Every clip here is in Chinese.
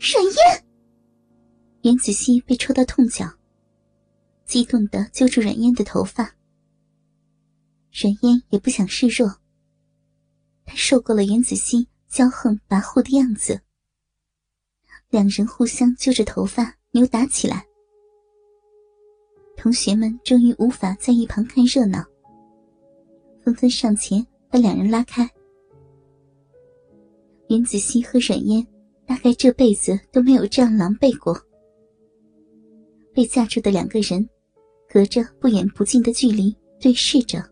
阮烟！袁子熙被戳到痛脚，激动的揪住阮烟的头发。阮烟也不想示弱，她受够了袁子熙骄横跋扈的样子。两人互相揪着头发扭打起来，同学们终于无法在一旁看热闹，纷纷上前把两人拉开。袁子熙和阮烟大概这辈子都没有这样狼狈过。被架住的两个人，隔着不远不近的距离对视着，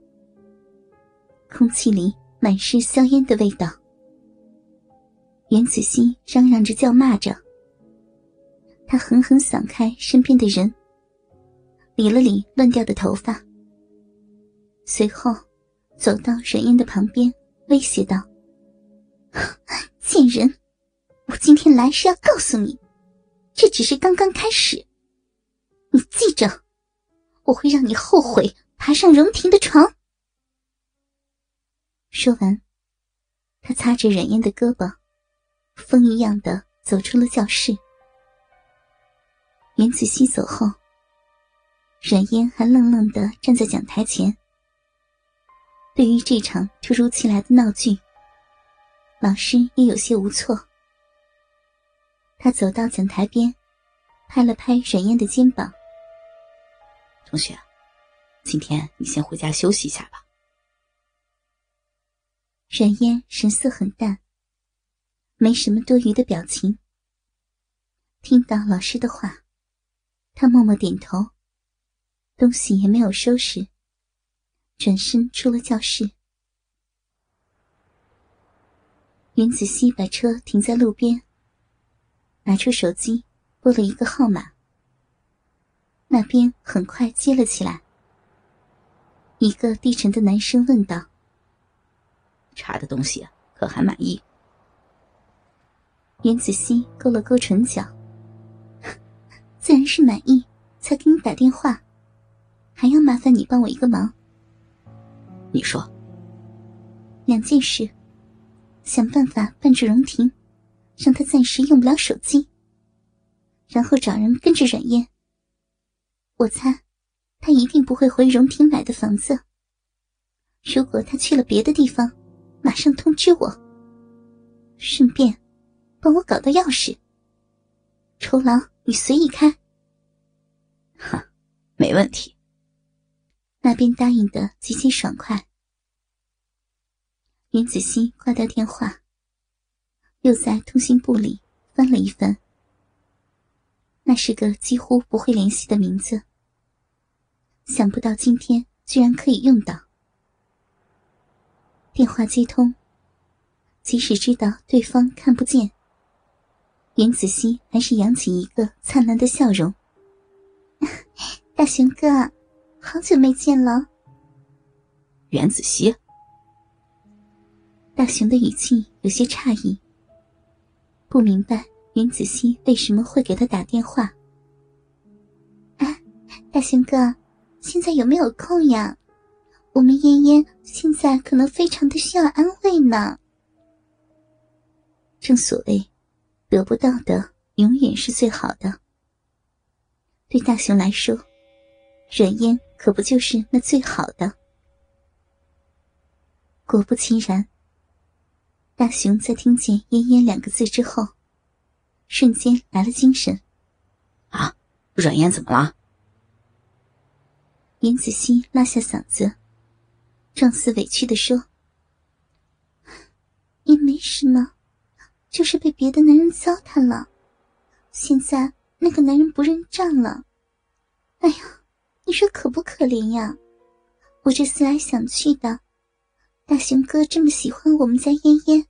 空气里满是硝烟的味道。袁子熙嚷嚷着叫骂着。他狠狠散开身边的人，理了理乱掉的头发，随后走到阮烟的旁边，威胁道：“ 贱人，今天来是要告诉你，这只是刚刚开始。你记着，我会让你后悔爬上荣婷的床。”说完，他擦着阮烟的胳膊，风一样的走出了教室。袁子熙走后，冉嫣还愣愣的站在讲台前。对于这场突如其来的闹剧，老师也有些无措。他走到讲台边，拍了拍冉嫣的肩膀：“同学，今天你先回家休息一下吧。”冉嫣神色很淡，没什么多余的表情。听到老师的话。他默默点头，东西也没有收拾，转身出了教室。袁子熙把车停在路边，拿出手机拨了一个号码。那边很快接了起来，一个低沉的男声问道：“查的东西可还满意？”袁子熙勾了勾唇角。自然是满意，才给你打电话，还要麻烦你帮我一个忙。你说，两件事，想办法办住荣婷，让他暂时用不了手机，然后找人跟着阮燕。我猜，他一定不会回荣婷买的房子。如果他去了别的地方，马上通知我。顺便，帮我搞到钥匙。酬劳。你随意开，哈，没问题。那边答应的极其爽快。袁子熙挂掉电话，又在通讯簿里翻了一翻。那是个几乎不会联系的名字，想不到今天居然可以用到。电话接通，即使知道对方看不见。袁子熙还是扬起一个灿烂的笑容。大雄哥，好久没见了。袁子熙，大雄的语气有些诧异，不明白云子熙为什么会给他打电话。啊，大雄哥，现在有没有空呀？我们嫣嫣现在可能非常的需要安慰呢。正所谓。得不到的永远是最好的。对大雄来说，忍烟可不就是那最好的？果不其然，大雄在听见“烟烟”两个字之后，瞬间来了精神。啊，软烟怎么了？严子熙拉下嗓子，状似委屈的说：“也没什么。”就是被别的男人糟蹋了，现在那个男人不认账了。哎呀，你说可不可怜呀？我这思来想去的，大雄哥这么喜欢我们家嫣嫣，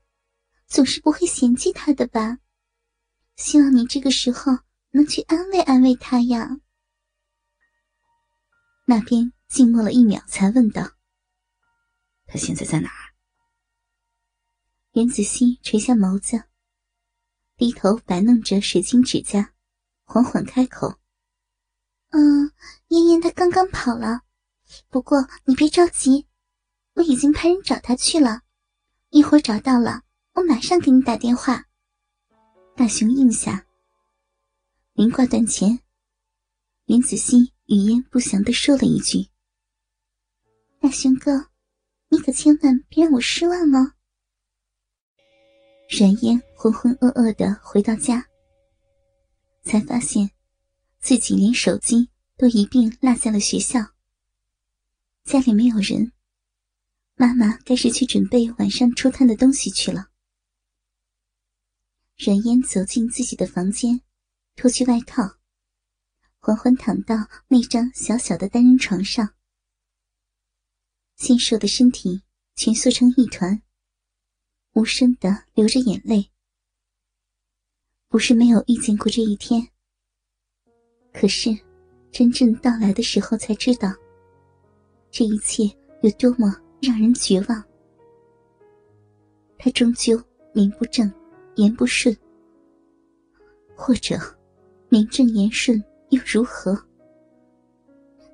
总是不会嫌弃他的吧？希望你这个时候能去安慰安慰他呀。那边静默了一秒，才问道：“他现在在哪儿？”袁子熙垂下眸子。低头摆弄着水晶指甲，缓缓开口：“嗯，嫣嫣她刚刚跑了，不过你别着急，我已经派人找他去了。一会儿找到了，我马上给你打电话。大雄应下。临挂断前，林子熙语焉不详的说了一句：“大雄哥，你可千万别让我失望哦。”冉嫣浑浑噩噩的回到家，才发现自己连手机都一并落在了学校。家里没有人，妈妈该是去准备晚上出摊的东西去了。冉嫣走进自己的房间，脱去外套，缓缓躺到那张小小的单人床上，纤瘦的身体蜷缩成一团。无声的流着眼泪，不是没有遇见过这一天。可是，真正到来的时候才知道，这一切有多么让人绝望。他终究名不正言不顺，或者名正言顺又如何？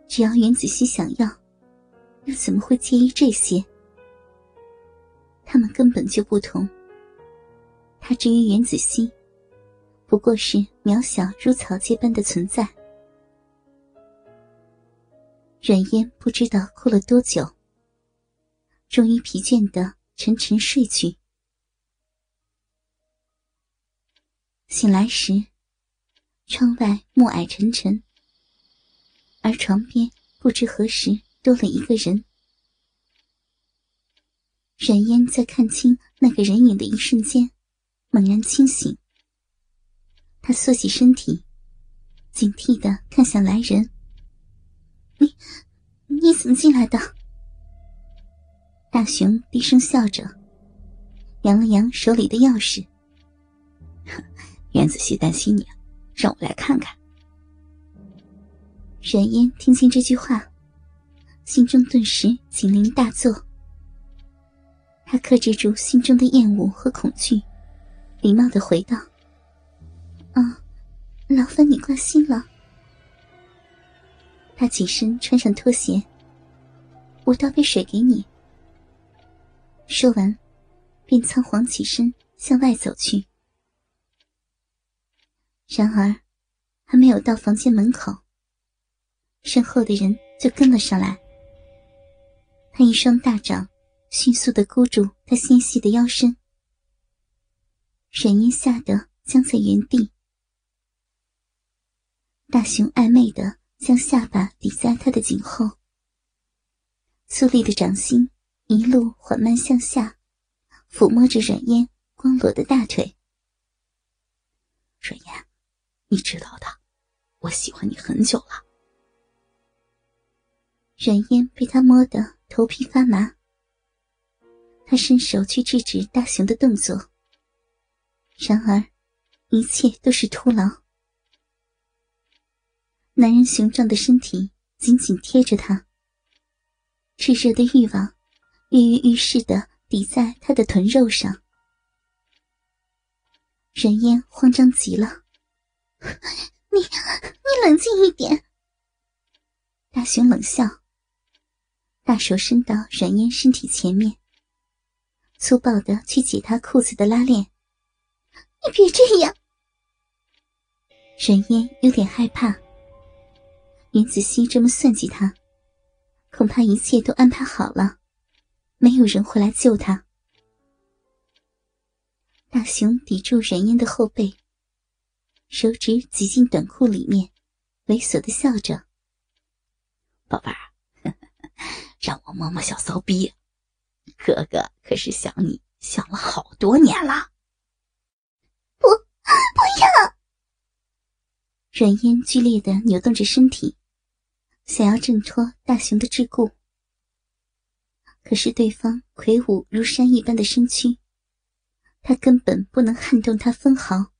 只要袁子熙想要，又怎么会介意这些？他们根本就不同。他至于袁子熙，不过是渺小如草芥般的存在。阮嫣不知道哭了多久，终于疲倦的沉沉睡去。醒来时，窗外暮霭沉沉，而床边不知何时多了一个人。冉嫣在看清那个人影的一瞬间，猛然清醒。她缩起身体，警惕的看向来人：“你，你怎么进来的？”大雄低声笑着，扬了扬手里的钥匙：“袁子熙担心你，让我来看看。”冉嫣听见这句话，心中顿时警铃大作。他克制住心中的厌恶和恐惧，礼貌的回道：“啊，劳烦你关心了。”他起身穿上拖鞋，我倒杯水给你。说完，便仓皇起身向外走去。然而，还没有到房间门口，身后的人就跟了上来。他一双大掌。迅速的箍住他纤细的腰身，沈音吓得僵在原地。大雄暧昧的将下巴抵在他的颈后，粗粝的掌心一路缓慢向下，抚摸着冉嫣光裸的大腿。冉嫣，你知道的，我喜欢你很久了。冉嫣被他摸得头皮发麻。他伸手去制止大雄的动作，然而一切都是徒劳。男人雄壮的身体紧紧贴着他，炽热的欲望跃跃欲试的抵在他的臀肉上。人烟慌张极了：“你，你冷静一点。”大雄冷笑，大手伸到冉嫣身体前面。粗暴的去解他裤子的拉链，你别这样。沈嫣有点害怕，袁子熙这么算计他，恐怕一切都安排好了，没有人会来救他。大熊抵住冉嫣的后背，手指挤进短裤里面，猥琐的笑着：“宝贝儿，让我摸摸小骚逼。”哥哥可是想你想了好多年了。不，不要！阮嫣剧烈的扭动着身体，想要挣脱大熊的桎梏。可是对方魁梧如山一般的身躯，他根本不能撼动他分毫。